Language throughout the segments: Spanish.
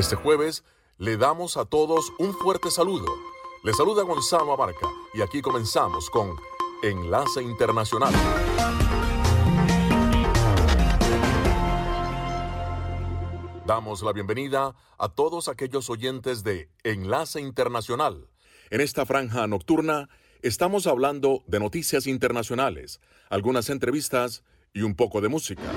Este jueves le damos a todos un fuerte saludo. Le saluda Gonzalo Abarca y aquí comenzamos con Enlace Internacional. Damos la bienvenida a todos aquellos oyentes de Enlace Internacional. En esta franja nocturna estamos hablando de noticias internacionales, algunas entrevistas y un poco de música.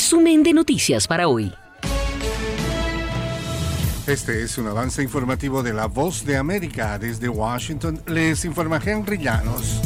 Resumen de noticias para hoy. Este es un avance informativo de La Voz de América. Desde Washington les informa Henry Llanos.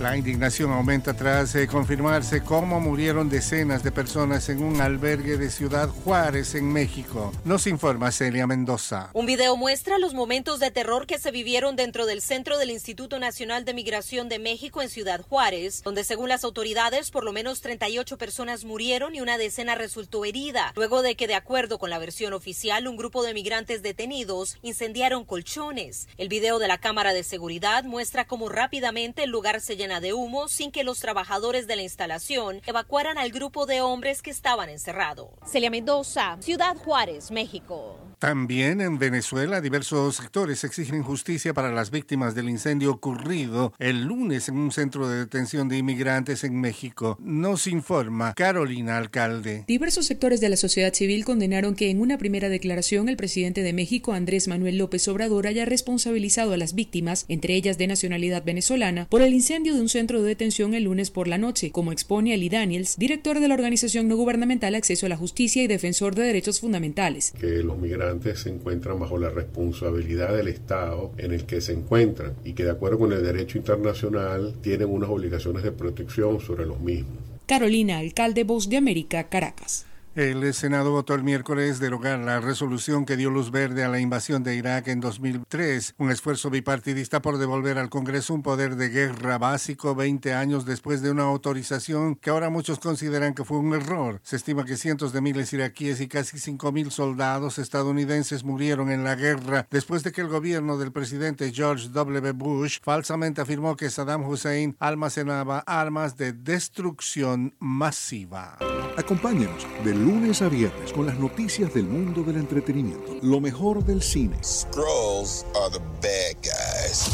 La indignación aumenta tras eh, confirmarse cómo murieron decenas de personas en un albergue de Ciudad Juárez, en México. Nos informa Celia Mendoza. Un video muestra los momentos de terror que se vivieron dentro del centro del Instituto Nacional de Migración de México en Ciudad Juárez, donde según las autoridades por lo menos 38 personas murieron y una decena resultó herida, luego de que de acuerdo con la versión oficial un grupo de migrantes detenidos incendiaron colchones. El video de la cámara de seguridad muestra cómo rápidamente el lugar se llenó de humo sin que los trabajadores de la instalación evacuaran al grupo de hombres que estaban encerrados. Celia Mendoza, Ciudad Juárez, México. También en Venezuela, diversos sectores exigen justicia para las víctimas del incendio ocurrido el lunes en un centro de detención de inmigrantes en México. Nos informa Carolina Alcalde. Diversos sectores de la sociedad civil condenaron que en una primera declaración el presidente de México, Andrés Manuel López Obrador, haya responsabilizado a las víctimas, entre ellas de nacionalidad venezolana, por el incendio de un centro de detención el lunes por la noche, como expone Ali Daniels, director de la organización no gubernamental Acceso a la Justicia y defensor de derechos fundamentales. Que los migrantes se encuentran bajo la responsabilidad del Estado en el que se encuentran y que de acuerdo con el derecho internacional tienen unas obligaciones de protección sobre los mismos. Carolina, alcalde Voz de América, Caracas. El Senado votó el miércoles derogar la resolución que dio luz verde a la invasión de Irak en 2003, un esfuerzo bipartidista por devolver al Congreso un poder de guerra básico 20 años después de una autorización que ahora muchos consideran que fue un error. Se estima que cientos de miles iraquíes y casi 5.000 soldados estadounidenses murieron en la guerra después de que el gobierno del presidente George W. Bush falsamente afirmó que Saddam Hussein almacenaba armas de destrucción masiva. Acompáñenos del lunes a viernes con las noticias del mundo del entretenimiento, lo mejor del cine. Scrolls are the bad guys.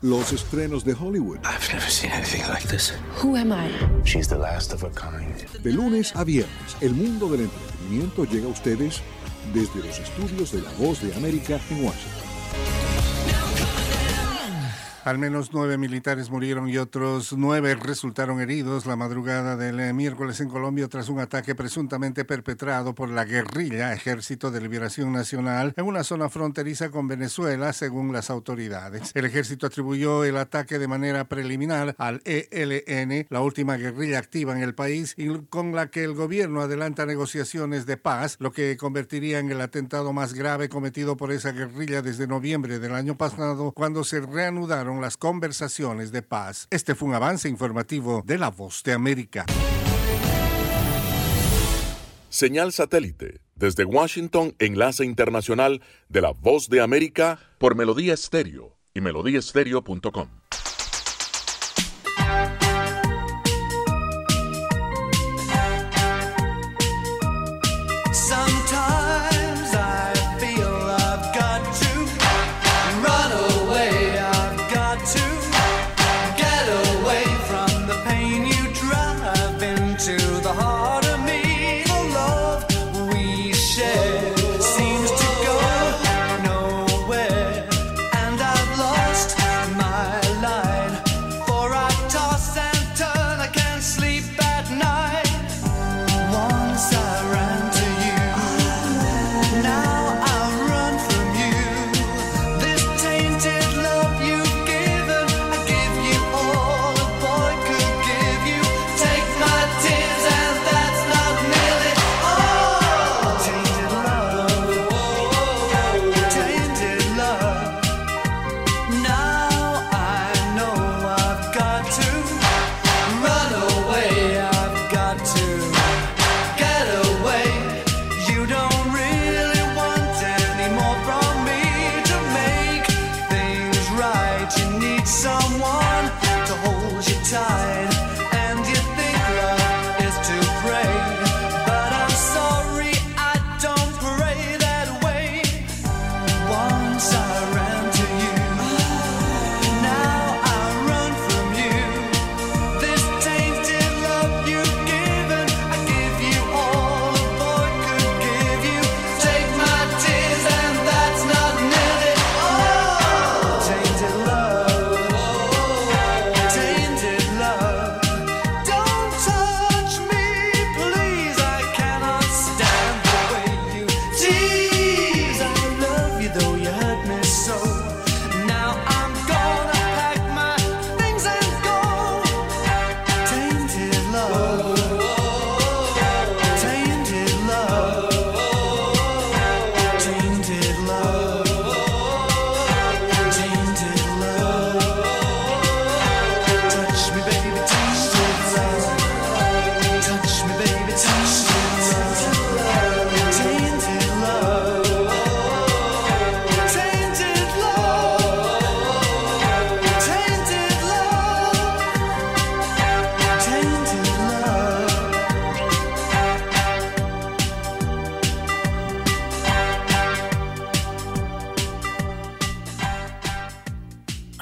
Los estrenos de Hollywood. I've never seen anything like this. Who am I? She's the last of her kind. De lunes a viernes, el mundo del entretenimiento llega a ustedes desde los estudios de La Voz de América en Washington. Al menos nueve militares murieron y otros nueve resultaron heridos la madrugada del eh, miércoles en Colombia tras un ataque presuntamente perpetrado por la guerrilla Ejército de Liberación Nacional en una zona fronteriza con Venezuela, según las autoridades. El ejército atribuyó el ataque de manera preliminar al ELN, la última guerrilla activa en el país, con la que el gobierno adelanta negociaciones de paz, lo que convertiría en el atentado más grave cometido por esa guerrilla desde noviembre del año pasado, cuando se reanudaron las conversaciones de paz. Este fue un avance informativo de La Voz de América. Señal satélite desde Washington, enlace internacional de La Voz de América por Melodía Estéreo y melodíaestéreo.com.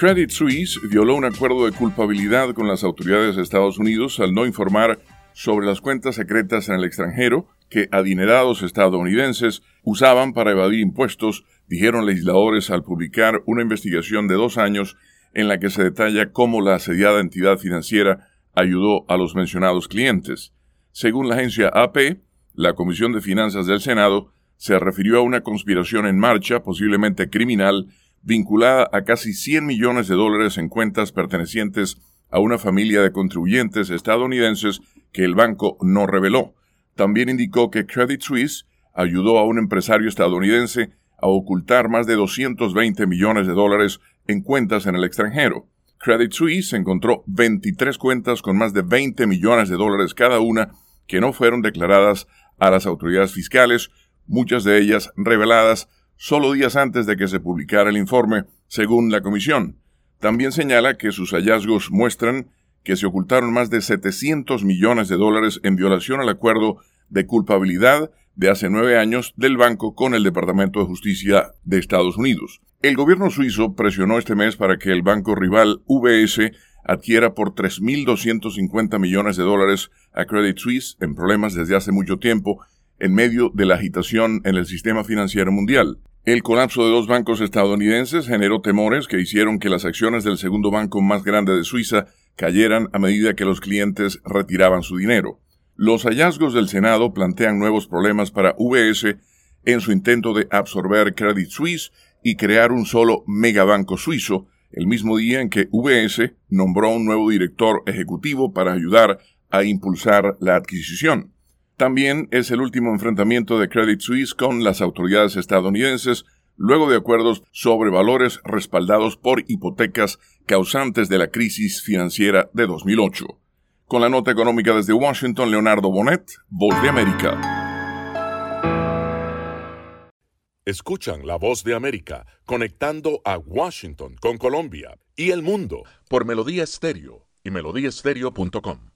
Credit Suisse violó un acuerdo de culpabilidad con las autoridades de Estados Unidos al no informar sobre las cuentas secretas en el extranjero que adinerados estadounidenses usaban para evadir impuestos, dijeron legisladores al publicar una investigación de dos años en la que se detalla cómo la asediada entidad financiera ayudó a los mencionados clientes. Según la agencia AP, la Comisión de Finanzas del Senado se refirió a una conspiración en marcha, posiblemente criminal, vinculada a casi 100 millones de dólares en cuentas pertenecientes a una familia de contribuyentes estadounidenses que el banco no reveló. También indicó que Credit Suisse ayudó a un empresario estadounidense a ocultar más de 220 millones de dólares en cuentas en el extranjero. Credit Suisse encontró 23 cuentas con más de 20 millones de dólares cada una que no fueron declaradas a las autoridades fiscales, muchas de ellas reveladas solo días antes de que se publicara el informe, según la comisión. También señala que sus hallazgos muestran que se ocultaron más de 700 millones de dólares en violación al acuerdo de culpabilidad de hace nueve años del banco con el Departamento de Justicia de Estados Unidos. El gobierno suizo presionó este mes para que el banco rival UBS adquiera por 3.250 millones de dólares a Credit Suisse en problemas desde hace mucho tiempo en medio de la agitación en el sistema financiero mundial. El colapso de dos bancos estadounidenses generó temores que hicieron que las acciones del segundo banco más grande de Suiza cayeran a medida que los clientes retiraban su dinero. Los hallazgos del Senado plantean nuevos problemas para UBS en su intento de absorber Credit Suisse y crear un solo megabanco suizo, el mismo día en que UBS nombró un nuevo director ejecutivo para ayudar a impulsar la adquisición. También es el último enfrentamiento de Credit Suisse con las autoridades estadounidenses luego de acuerdos sobre valores respaldados por hipotecas causantes de la crisis financiera de 2008. Con la nota económica desde Washington, Leonardo Bonet, Voz de América. Escuchan la voz de América conectando a Washington con Colombia y el mundo por Melodía Estéreo y melodíaestéreo.com.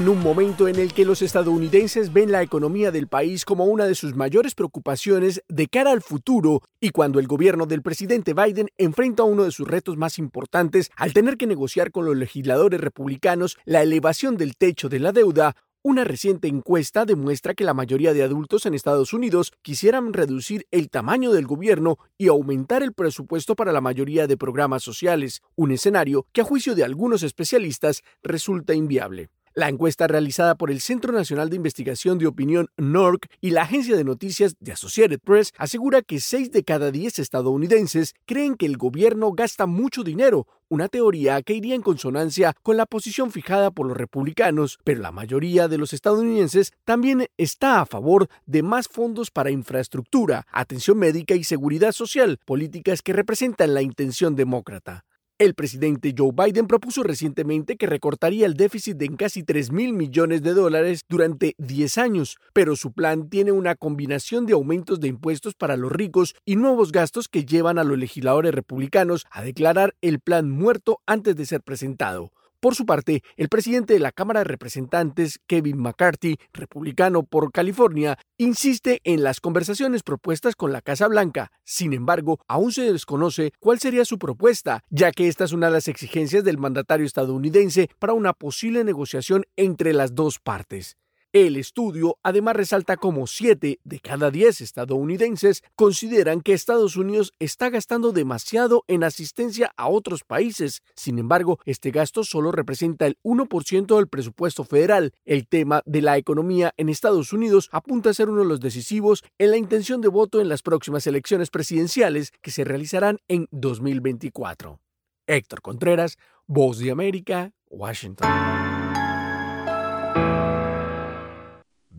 En un momento en el que los estadounidenses ven la economía del país como una de sus mayores preocupaciones de cara al futuro y cuando el gobierno del presidente Biden enfrenta uno de sus retos más importantes al tener que negociar con los legisladores republicanos la elevación del techo de la deuda, una reciente encuesta demuestra que la mayoría de adultos en Estados Unidos quisieran reducir el tamaño del gobierno y aumentar el presupuesto para la mayoría de programas sociales, un escenario que a juicio de algunos especialistas resulta inviable. La encuesta realizada por el Centro Nacional de Investigación de Opinión NORC y la agencia de noticias de Associated Press asegura que 6 de cada 10 estadounidenses creen que el gobierno gasta mucho dinero, una teoría que iría en consonancia con la posición fijada por los republicanos, pero la mayoría de los estadounidenses también está a favor de más fondos para infraestructura, atención médica y seguridad social, políticas que representan la intención demócrata. El presidente Joe Biden propuso recientemente que recortaría el déficit en casi 3 mil millones de dólares durante 10 años, pero su plan tiene una combinación de aumentos de impuestos para los ricos y nuevos gastos que llevan a los legisladores republicanos a declarar el plan muerto antes de ser presentado. Por su parte, el presidente de la Cámara de Representantes, Kevin McCarthy, republicano por California, insiste en las conversaciones propuestas con la Casa Blanca. Sin embargo, aún se desconoce cuál sería su propuesta, ya que esta es una de las exigencias del mandatario estadounidense para una posible negociación entre las dos partes. El estudio además resalta como 7 de cada 10 estadounidenses consideran que Estados Unidos está gastando demasiado en asistencia a otros países. Sin embargo, este gasto solo representa el 1% del presupuesto federal. El tema de la economía en Estados Unidos apunta a ser uno de los decisivos en la intención de voto en las próximas elecciones presidenciales que se realizarán en 2024. Héctor Contreras, Voz de América, Washington.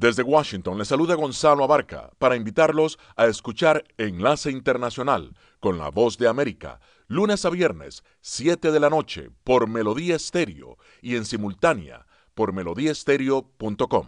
Desde Washington le saluda Gonzalo Abarca para invitarlos a escuchar Enlace Internacional con la voz de América, lunes a viernes, 7 de la noche, por Melodía Estéreo y en simultánea por melodíaestéreo.com.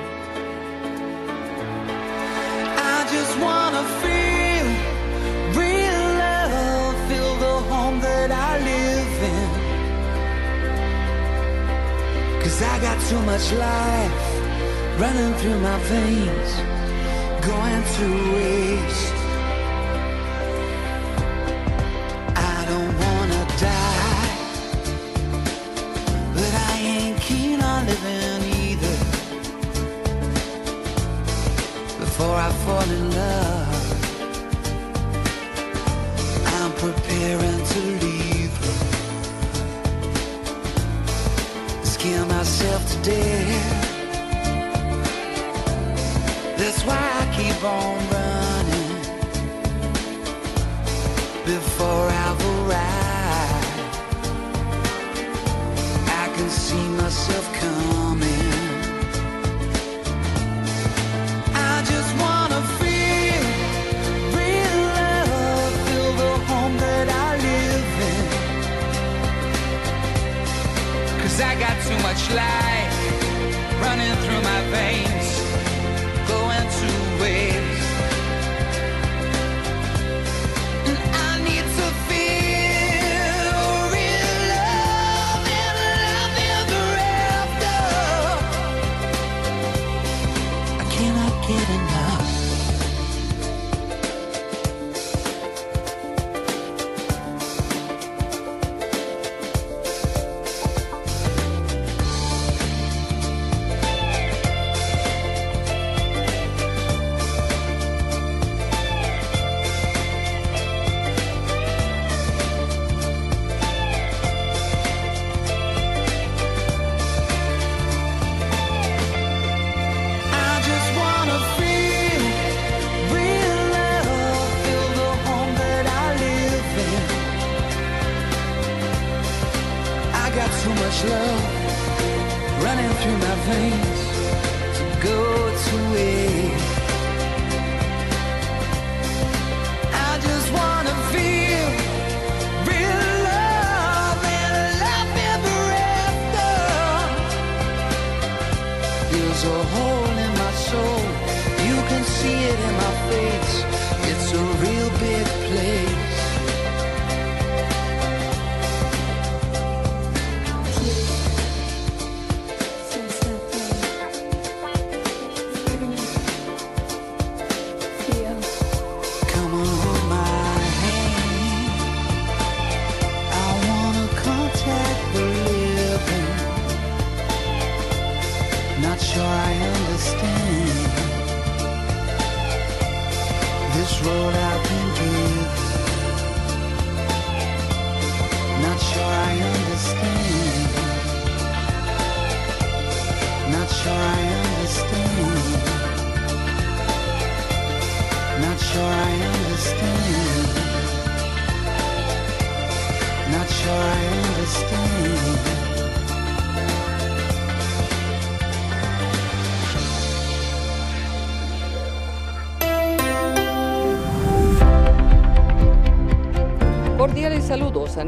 Too much life running through my veins, going to waste. Too much life running through my veins,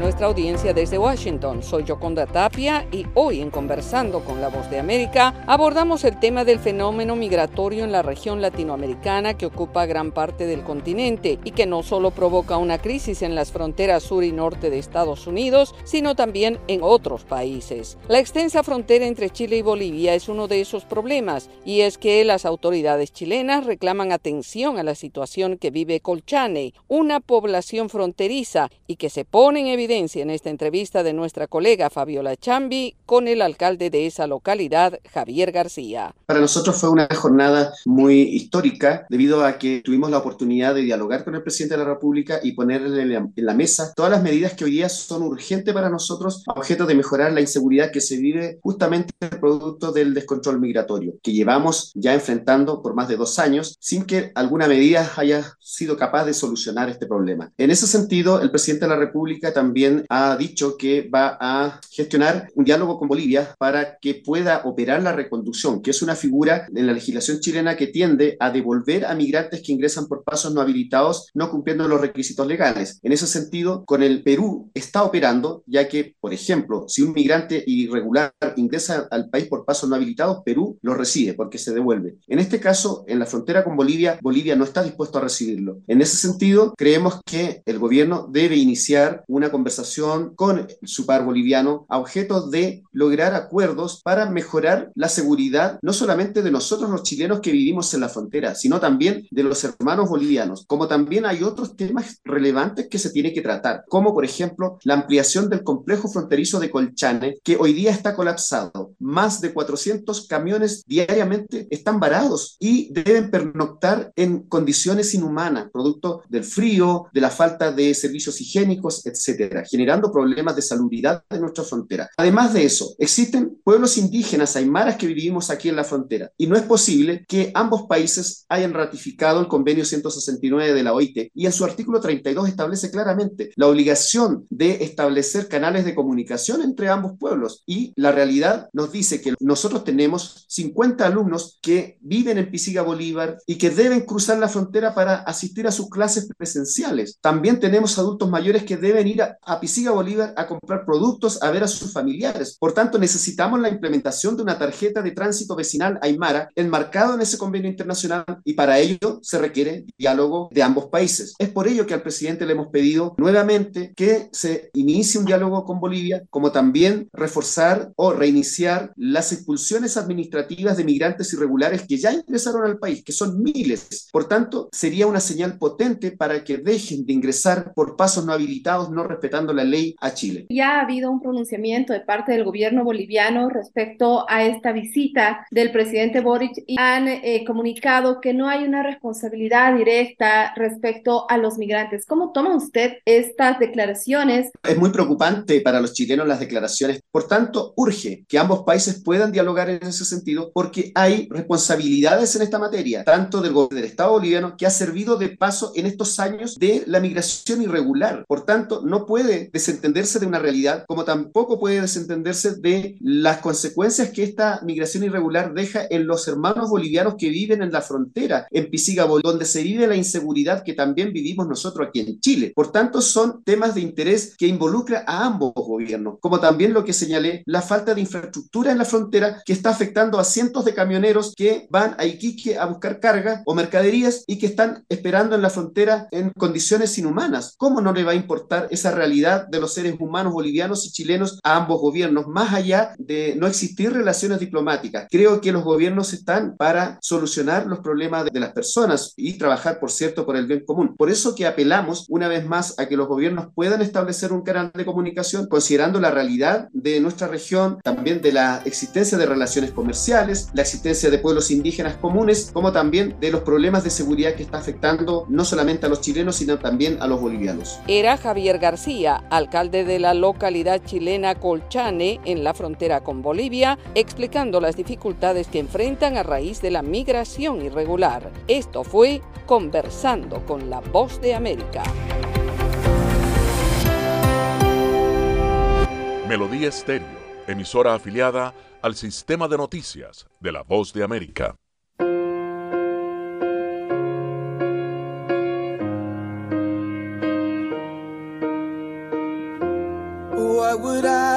nuestra audiencia desde Washington. Soy Yoconda Tapia y hoy en Conversando con la Voz de América abordamos el tema del fenómeno migratorio en la región latinoamericana que ocupa gran parte del continente y que no solo provoca una crisis en las fronteras sur y norte de Estados Unidos, sino también en otros países. La extensa frontera entre Chile y Bolivia es uno de esos problemas y es que las autoridades chilenas reclaman atención a la situación que vive Colchane, una población fronteriza y que se pone en evidencia en esta entrevista de nuestra colega Fabiola Chambi con el alcalde de esa localidad, Javier García. Para nosotros fue una jornada muy histórica debido a que tuvimos la oportunidad de dialogar con el presidente de la República y ponerle en la mesa todas las medidas que hoy día son urgentes para nosotros a objeto de mejorar la inseguridad que se vive justamente producto del descontrol migratorio que llevamos ya enfrentando por más de dos años sin que alguna medida haya sido capaz de solucionar este problema. En ese sentido, el presidente de la República también ha dicho que va a gestionar un diálogo con Bolivia para que pueda operar la reconducción, que es una figura en la legislación chilena que tiende a devolver a migrantes que ingresan por pasos no habilitados, no cumpliendo los requisitos legales. En ese sentido, con el Perú está operando, ya que, por ejemplo, si un migrante irregular ingresa al país por pasos no habilitados, Perú lo recibe porque se devuelve. En este caso, en la frontera con Bolivia, Bolivia no está dispuesto a recibirlo. En ese sentido, creemos que el gobierno debe iniciar una conversación con su par boliviano a objeto de lograr acuerdos para mejorar la seguridad no solamente de nosotros los chilenos que vivimos en la frontera, sino también de los hermanos bolivianos, como también hay otros temas relevantes que se tiene que tratar, como por ejemplo la ampliación del complejo fronterizo de Colchane, que hoy día está colapsado. Más de 400 camiones diariamente están varados y deben pernoctar en condiciones inhumanas, producto del frío, de la falta de servicios higiénicos, etcétera, generando problemas de salubridad en nuestra frontera. Además de eso, existen pueblos indígenas aymaras que vivimos aquí en la frontera y no es posible que ambos países hayan ratificado el convenio 169 de la OIT y en su artículo 32 establece claramente la obligación de establecer canales de comunicación entre ambos pueblos y la realidad nos dice que nosotros tenemos 50 alumnos que viven en Pisiga Bolívar y que deben cruzar la frontera para asistir a sus clases presenciales. También tenemos adultos mayores que deben ir a, a Pisiga Bolívar a comprar productos, a ver a sus familiares. Por tanto, necesitamos la implementación de una tarjeta de tránsito vecinal Aymara enmarcado en ese convenio internacional y para ello se requiere diálogo de ambos países. Es por ello que al presidente le hemos pedido nuevamente que se inicie un diálogo con Bolivia, como también reforzar o reiniciar las expulsiones administrativas de migrantes irregulares que ya ingresaron al país, que son miles. Por tanto, sería una señal potente para que dejen de ingresar por pasos no habilitados, no respetando la ley a Chile. Ya ha habido un pronunciamiento de parte del gobierno boliviano respecto a esta visita del presidente Boric y han eh, comunicado que no hay una responsabilidad directa respecto a los migrantes. ¿Cómo toma usted estas declaraciones? Es muy preocupante para los chilenos las declaraciones. Por tanto, urge que ambos países puedan dialogar en ese sentido porque hay responsabilidades en esta materia, tanto del, del Estado boliviano que ha servido de paso en estos años de la migración irregular. Por tanto, no puede desentenderse de una realidad, como tampoco puede desentenderse de las consecuencias que esta migración irregular deja en los hermanos bolivianos que viven en la frontera, en Pisigabo, donde se vive la inseguridad que también vivimos nosotros aquí en Chile. Por tanto, son temas de interés que involucra a ambos gobiernos, como también lo que señalé, la falta de infraestructura en la frontera que está afectando a cientos de camioneros que van a Iquique a buscar carga o mercaderías y que están esperando en la frontera en condiciones inhumanas. ¿Cómo no le va a importar esa realidad de los seres humanos bolivianos y chilenos a ambos gobiernos, más allá de no existir relaciones diplomáticas? Creo que los gobiernos están para solucionar los problemas de las personas y trabajar, por cierto, por el bien común. Por eso que apelamos una vez más a que los gobiernos puedan establecer un canal de comunicación considerando la realidad de nuestra región, también de la existencia de relaciones comerciales, la existencia de pueblos indígenas comunes, como también de los problemas de seguridad que está afectando no solamente a los chilenos, sino también a los bolivianos. Era Javier García, alcalde de la localidad chilena Colchane, en la frontera con Bolivia, explicando las dificultades que enfrentan a raíz de la migración irregular. Esto fue Conversando con la Voz de América. Melodía Estéreo, emisora afiliada al sistema de noticias de la Voz de América.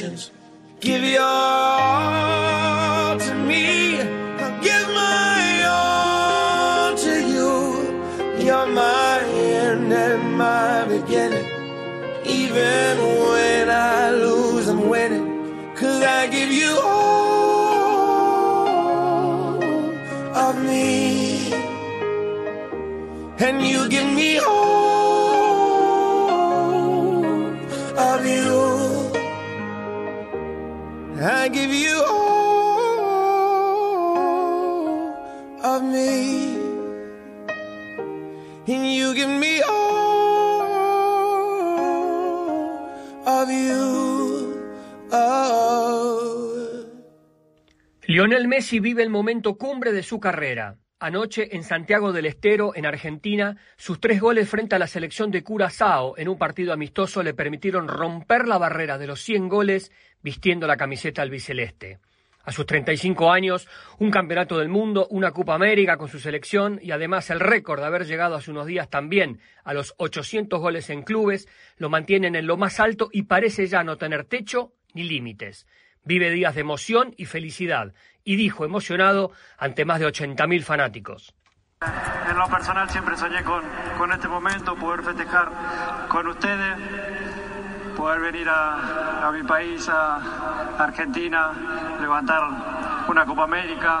imperfections. Give your Lionel Messi vive el momento cumbre de su carrera. Anoche en Santiago del Estero, en Argentina, sus tres goles frente a la selección de Curazao en un partido amistoso le permitieron romper la barrera de los 100 goles vistiendo la camiseta albiceleste. A sus 35 años, un campeonato del mundo, una Copa América con su selección y además el récord de haber llegado hace unos días también a los 800 goles en clubes, lo mantienen en lo más alto y parece ya no tener techo ni límites. Vive días de emoción y felicidad y dijo emocionado ante más de 80.000 fanáticos. En lo personal siempre soñé con, con este momento, poder festejar con ustedes, poder venir a, a mi país, a Argentina, levantar una Copa América,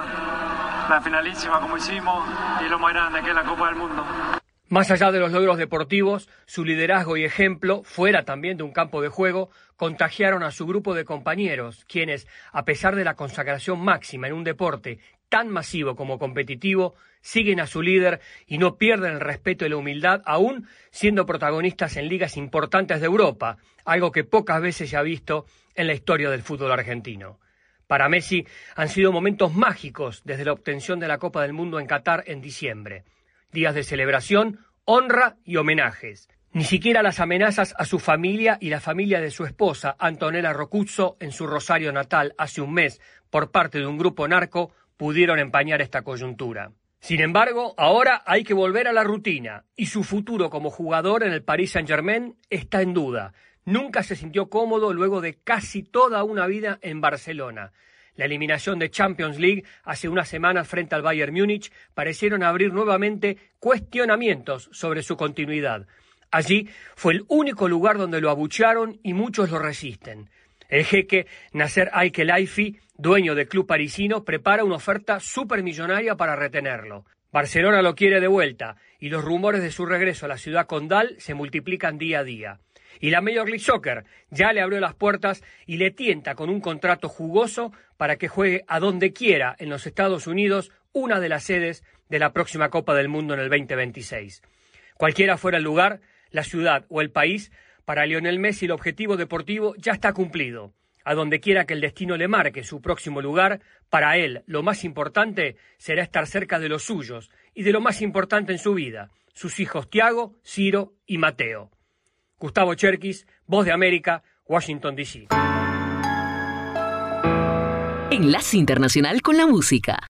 la finalísima como hicimos y lo más grande que es la Copa del Mundo. Más allá de los logros deportivos, su liderazgo y ejemplo, fuera también de un campo de juego, contagiaron a su grupo de compañeros, quienes, a pesar de la consagración máxima en un deporte tan masivo como competitivo, siguen a su líder y no pierden el respeto y la humildad, aún siendo protagonistas en ligas importantes de Europa, algo que pocas veces se ha visto en la historia del fútbol argentino. Para Messi han sido momentos mágicos desde la obtención de la Copa del Mundo en Qatar en diciembre días de celebración, honra y homenajes. Ni siquiera las amenazas a su familia y la familia de su esposa, Antonella Rocuzzo, en su Rosario natal hace un mes por parte de un grupo narco, pudieron empañar esta coyuntura. Sin embargo, ahora hay que volver a la rutina y su futuro como jugador en el Paris Saint-Germain está en duda. Nunca se sintió cómodo luego de casi toda una vida en Barcelona. La eliminación de Champions League hace unas semanas frente al Bayern Múnich parecieron abrir nuevamente cuestionamientos sobre su continuidad. Allí fue el único lugar donde lo abuchearon y muchos lo resisten. El jeque Nasser Al-Khelaifi, dueño del club parisino, prepara una oferta supermillonaria para retenerlo. Barcelona lo quiere de vuelta y los rumores de su regreso a la ciudad condal se multiplican día a día. Y la Major League Soccer ya le abrió las puertas y le tienta con un contrato jugoso para que juegue a donde quiera en los Estados Unidos, una de las sedes de la próxima Copa del Mundo en el 2026. Cualquiera fuera el lugar, la ciudad o el país, para Lionel Messi el objetivo deportivo ya está cumplido. A donde quiera que el destino le marque su próximo lugar, para él lo más importante será estar cerca de los suyos y de lo más importante en su vida, sus hijos Tiago, Ciro y Mateo. Gustavo Cherkis, Voz de América, Washington, D.C. Enlace Internacional con la Música.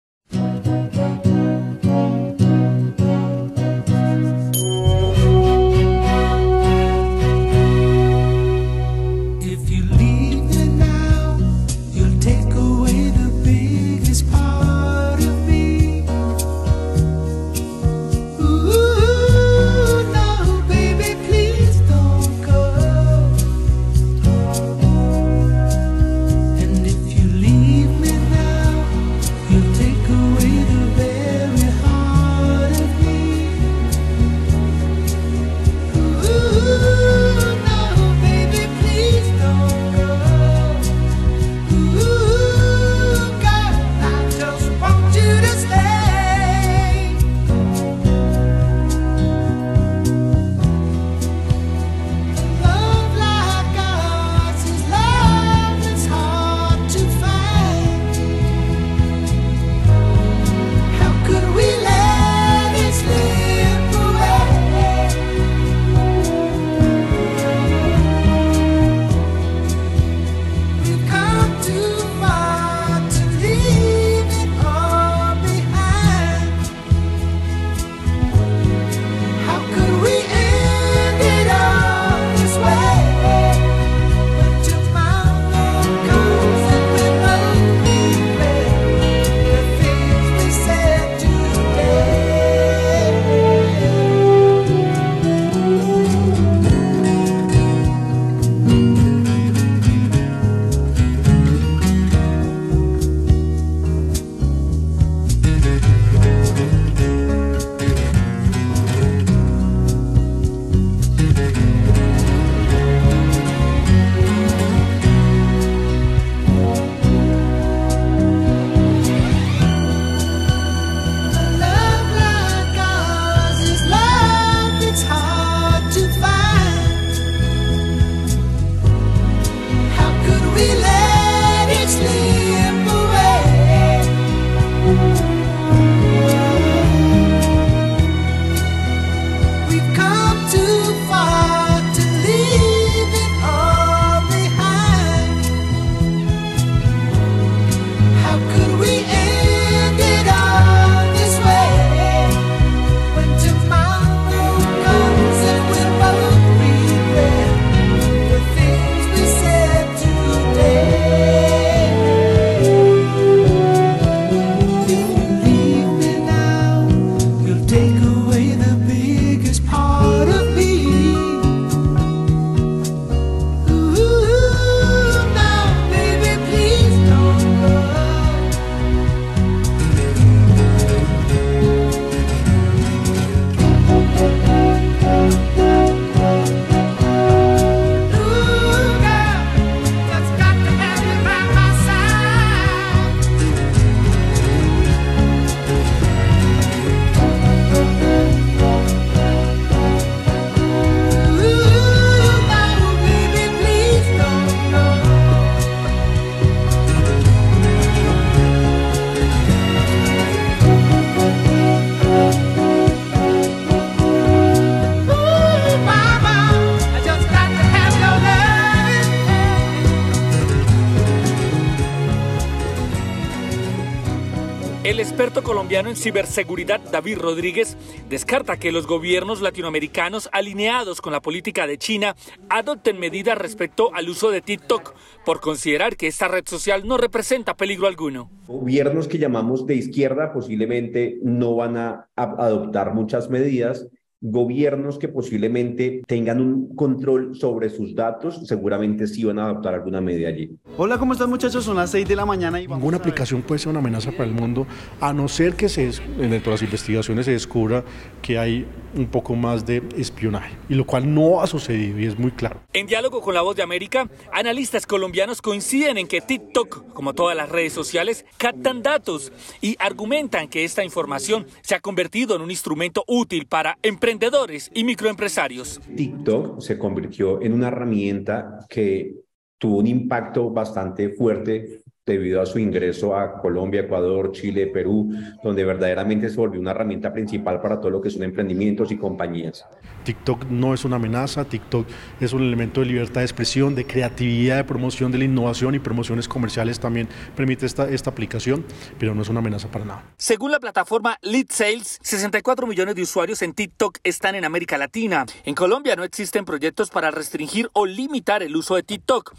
Colombiano en ciberseguridad David Rodríguez descarta que los gobiernos latinoamericanos alineados con la política de China adopten medidas respecto al uso de TikTok por considerar que esta red social no representa peligro alguno. Gobiernos que llamamos de izquierda posiblemente no van a adoptar muchas medidas gobiernos que posiblemente tengan un control sobre sus datos, seguramente sí van a adoptar alguna medida allí. Hola, ¿cómo están muchachos? Son las 6 de la mañana y Ninguna aplicación puede ser una amenaza para el mundo, a no ser que se, en las investigaciones se descubra que hay un poco más de espionaje, y lo cual no ha sucedido y es muy claro. En diálogo con La Voz de América, analistas colombianos coinciden en que TikTok, como todas las redes sociales, captan datos y argumentan que esta información se ha convertido en un instrumento útil para emprendedores y microempresarios. TikTok se convirtió en una herramienta que tuvo un impacto bastante fuerte debido a su ingreso a Colombia, Ecuador, Chile, Perú, donde verdaderamente se volvió una herramienta principal para todo lo que son emprendimientos y compañías. TikTok no es una amenaza, TikTok es un elemento de libertad de expresión, de creatividad, de promoción de la innovación y promociones comerciales también permite esta, esta aplicación, pero no es una amenaza para nada. Según la plataforma Lead Sales, 64 millones de usuarios en TikTok están en América Latina. En Colombia no existen proyectos para restringir o limitar el uso de TikTok.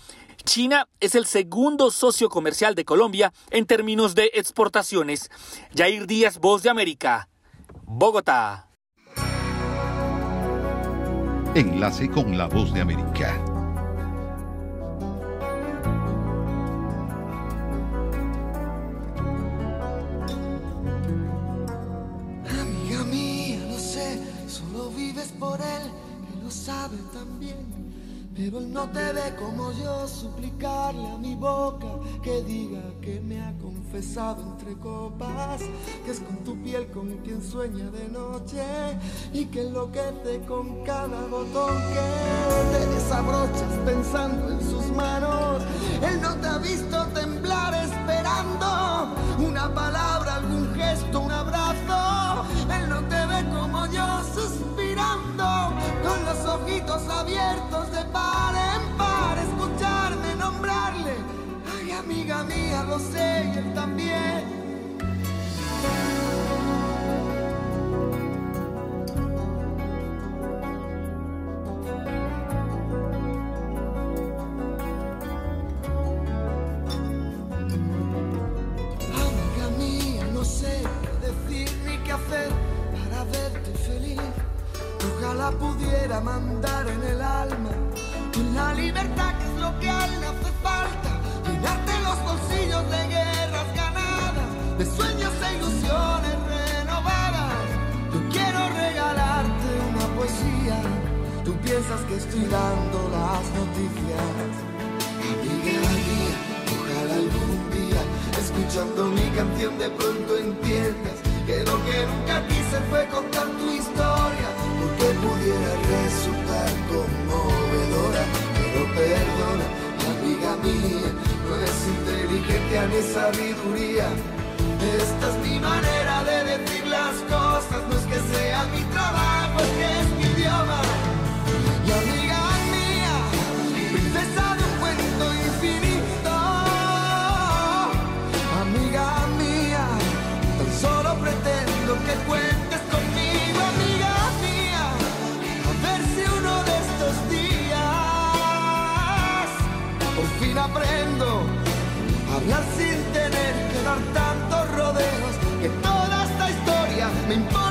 China es el segundo socio comercial de Colombia en términos de exportaciones. Jair Díaz, Voz de América, Bogotá. Enlace con la Voz de América. Amiga mía, lo sé, solo vives por él, que lo sabe también. Pero él no te ve como yo suplicarle a mi boca que diga que me ha confesado entre copas, que es con tu piel con quien sueña de noche y que enloquece con cada botón que te desabrochas pensando en sus manos. Él no te ha visto temblar esperando una palabra, algún gesto, un abrazo. Él no te ve como yo suspirando con los ojitos abiertos de escucharme nombrarle. Ay, amiga mía, lo sé él también. Amiga mía, no sé qué decir ni qué hacer para verte feliz. Ojalá pudiera mandar en el alma la libertad que es lo que a él hace falta. Llenarte los bolsillos de guerras ganadas, de sueños e ilusiones renovadas. Yo quiero regalarte una poesía. Tú piensas que estoy dando las noticias. Amiga mía, ojalá algún día, escuchando mi canción, de pronto entiendas que lo que nunca quise fue contar tu historia, porque pudiera resultar conmovedora. Perdona, amiga mía, no es inteligencia ni sabiduría. Esta es mi manera de decir las cosas, no es que sea mi trabajo, es que es mi idioma. Hablar sin tener que dar tantos rodeos, que toda esta historia me importa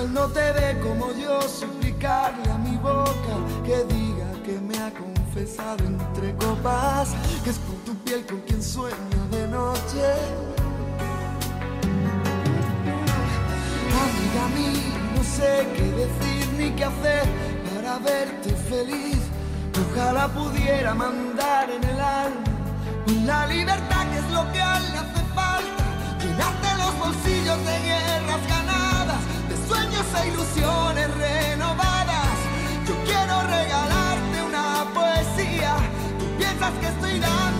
él no te ve como yo suplicarle a mi boca que diga que me ha confesado entre copas, que es con tu piel con quien sueño de noche. Amiga mía, no sé qué decir ni qué hacer para verte feliz. Ojalá pudiera mandar en el alma la libertad que es lo que a él le hace falta. Llenarte los bolsillos de guerras ganadas, sueños e ilusiones renovadas. Yo quiero regalarte una poesía. Tú piensas que estoy dando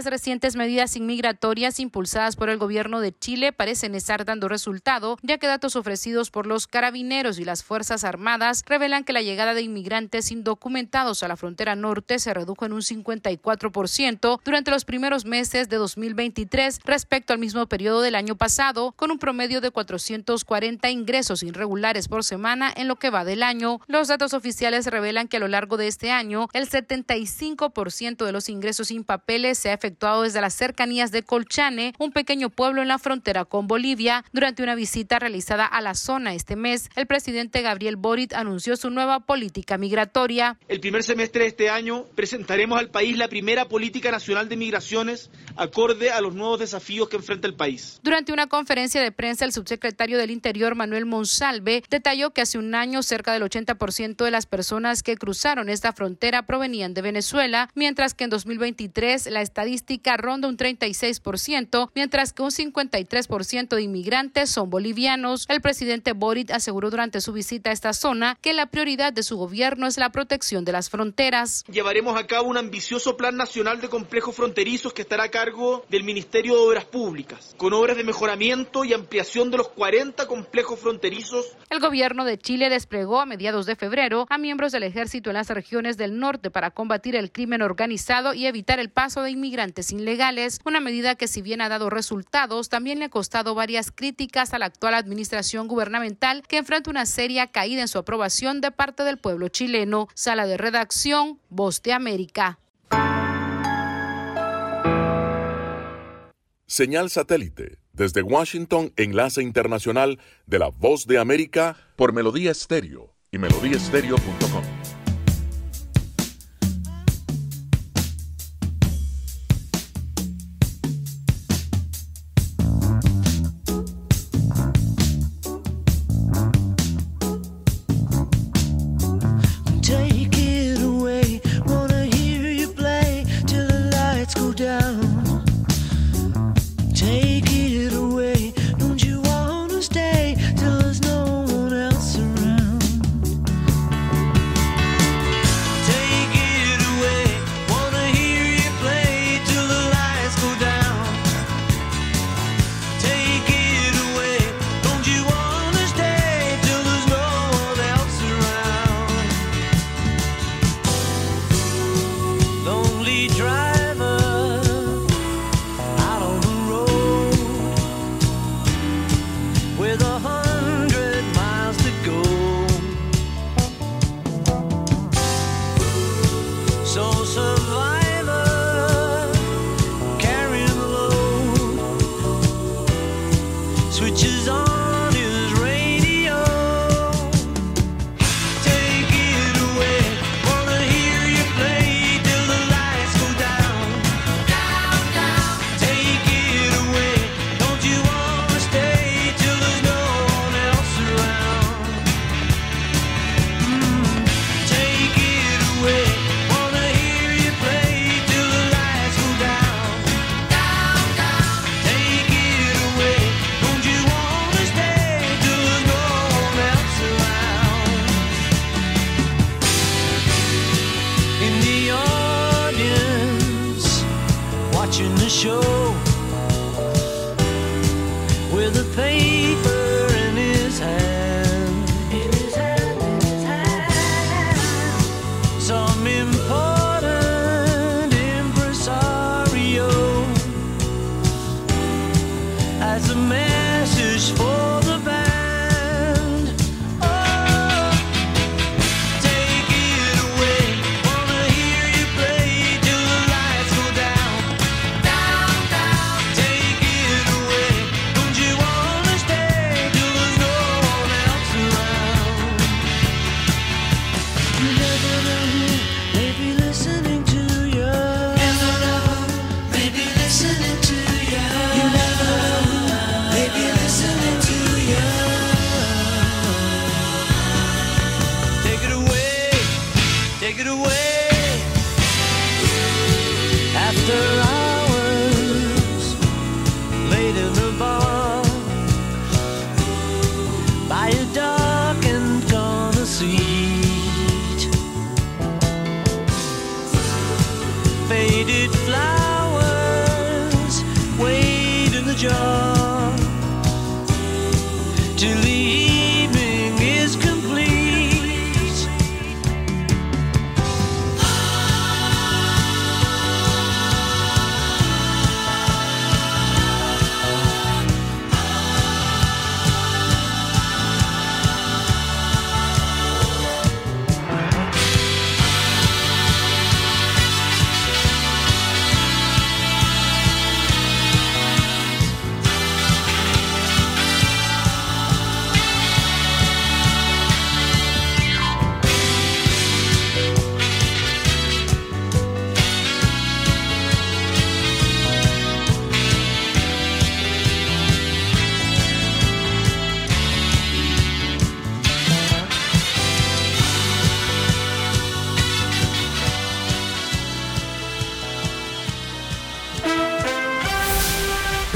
Las recientes medidas inmigratorias impulsadas por el gobierno de Chile parecen estar dando resultado, ya que datos ofrecidos por los carabineros y las Fuerzas Armadas revelan que la llegada de inmigrantes indocumentados a la frontera norte se redujo en un 54% durante los primeros meses de 2023 respecto al mismo periodo del año pasado, con un promedio de 440 ingresos irregulares por semana en lo que va del año. Los datos oficiales revelan que a lo largo de este año, el 75% de los ingresos sin papeles se ha efectuado desde las cercanías de Colchane, un pequeño pueblo en la frontera con Bolivia. Durante una visita realizada a la zona este mes, el presidente Gabriel Boric anunció su nueva política migratoria. El primer semestre de este año presentaremos al país la primera política nacional de migraciones acorde a los nuevos desafíos que enfrenta el país. Durante una conferencia de prensa, el subsecretario del Interior, Manuel Monsalve, detalló que hace un año cerca del 80% de las personas que cruzaron esta frontera provenían de Venezuela, mientras que en 2023 la estadística ronda un 36%, mientras que un 53% de inmigrantes son bolivianos. El presidente Boric aseguró durante su visita a esta zona que la prioridad de su gobierno es la protección de las fronteras. Llevaremos a cabo un ambicioso plan nacional de complejos fronterizos que estará a cargo del Ministerio de Obras Públicas, con obras de mejoramiento y ampliación de los 40 complejos fronterizos. El gobierno de Chile desplegó a mediados de febrero a miembros del ejército en las regiones del norte para combatir el crimen organizado y evitar el paso de inmigrantes ilegales, una medida que si bien ha dado resultados, también le ha costado varias críticas a la actual administración gubernamental que enfrenta una seria caída en su aprobación de parte del pueblo chileno. Sala de redacción, Voz de América. Señal satélite desde Washington, enlace internacional de la Voz de América por Melodía Estéreo y melodíaestéreo.com. show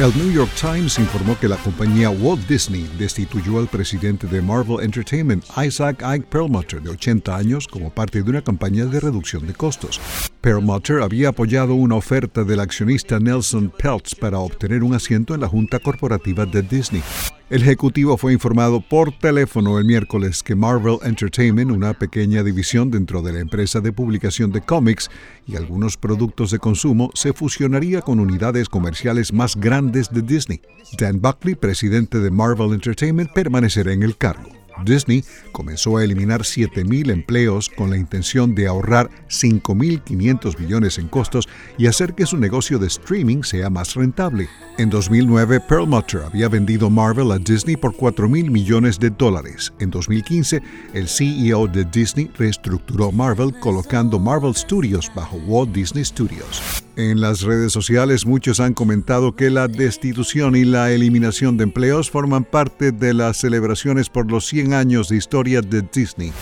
El New York Times informó que la compañía Walt Disney destituyó al presidente de Marvel Entertainment, Isaac Ike Perlmutter, de 80 años, como parte de una campaña de reducción de costos. Perlmutter había apoyado una oferta del accionista Nelson Peltz para obtener un asiento en la junta corporativa de Disney. El ejecutivo fue informado por teléfono el miércoles que Marvel Entertainment, una pequeña división dentro de la empresa de publicación de cómics y algunos productos de consumo, se fusionaría con unidades comerciales más grandes de Disney. Dan Buckley, presidente de Marvel Entertainment, permanecerá en el cargo. Disney comenzó a eliminar 7.000 empleos con la intención de ahorrar 5.500 millones en costos y hacer que su negocio de streaming sea más rentable. En 2009, Perlmutter había vendido Marvel a Disney por 4.000 millones de dólares. En 2015, el CEO de Disney reestructuró Marvel colocando Marvel Studios bajo Walt Disney Studios. En las redes sociales muchos han comentado que la destitución y la eliminación de empleos forman parte de las celebraciones por los 100 años de historia de Disney.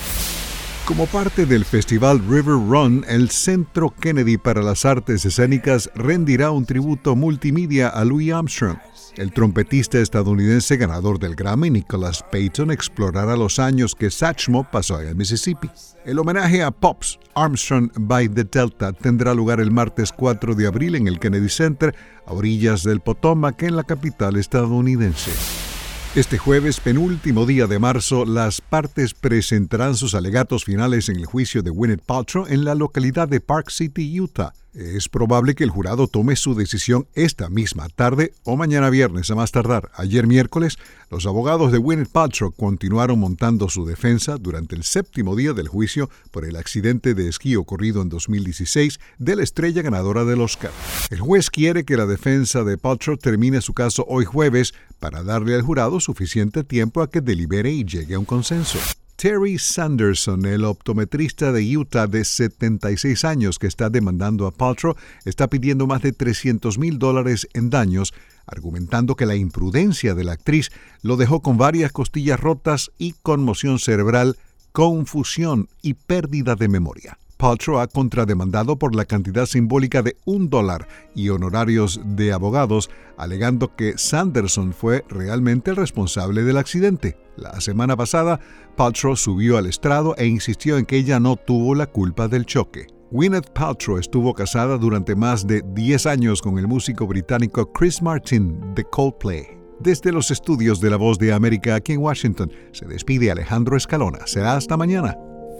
Como parte del festival River Run, el Centro Kennedy para las Artes Escénicas rendirá un tributo multimedia a Louis Armstrong. El trompetista estadounidense ganador del Grammy, Nicholas Payton, explorará los años que Satchmo pasó en Mississippi. El homenaje a Pops Armstrong by the Delta tendrá lugar el martes 4 de abril en el Kennedy Center, a orillas del Potomac, en la capital estadounidense. Este jueves, penúltimo día de marzo, las partes presentarán sus alegatos finales en el juicio de Gwyneth Paltrow en la localidad de Park City, Utah. Es probable que el jurado tome su decisión esta misma tarde o mañana viernes a más tardar. Ayer miércoles, los abogados de Gwyneth Paltrow continuaron montando su defensa durante el séptimo día del juicio por el accidente de esquí ocurrido en 2016 de la estrella ganadora del Oscar. El juez quiere que la defensa de Paltrow termine su caso hoy jueves para darle al jurado suficiente tiempo a que delibere y llegue a un consenso. Terry Sanderson, el optometrista de Utah de 76 años que está demandando a Paltrow, está pidiendo más de 300 mil dólares en daños, argumentando que la imprudencia de la actriz lo dejó con varias costillas rotas y conmoción cerebral, confusión y pérdida de memoria. Paltrow ha contrademandado por la cantidad simbólica de un dólar y honorarios de abogados, alegando que Sanderson fue realmente el responsable del accidente. La semana pasada, Paltrow subió al estrado e insistió en que ella no tuvo la culpa del choque. Gwyneth Paltrow estuvo casada durante más de 10 años con el músico británico Chris Martin de Coldplay. Desde los estudios de La Voz de América aquí en Washington, se despide Alejandro Escalona. Será hasta mañana.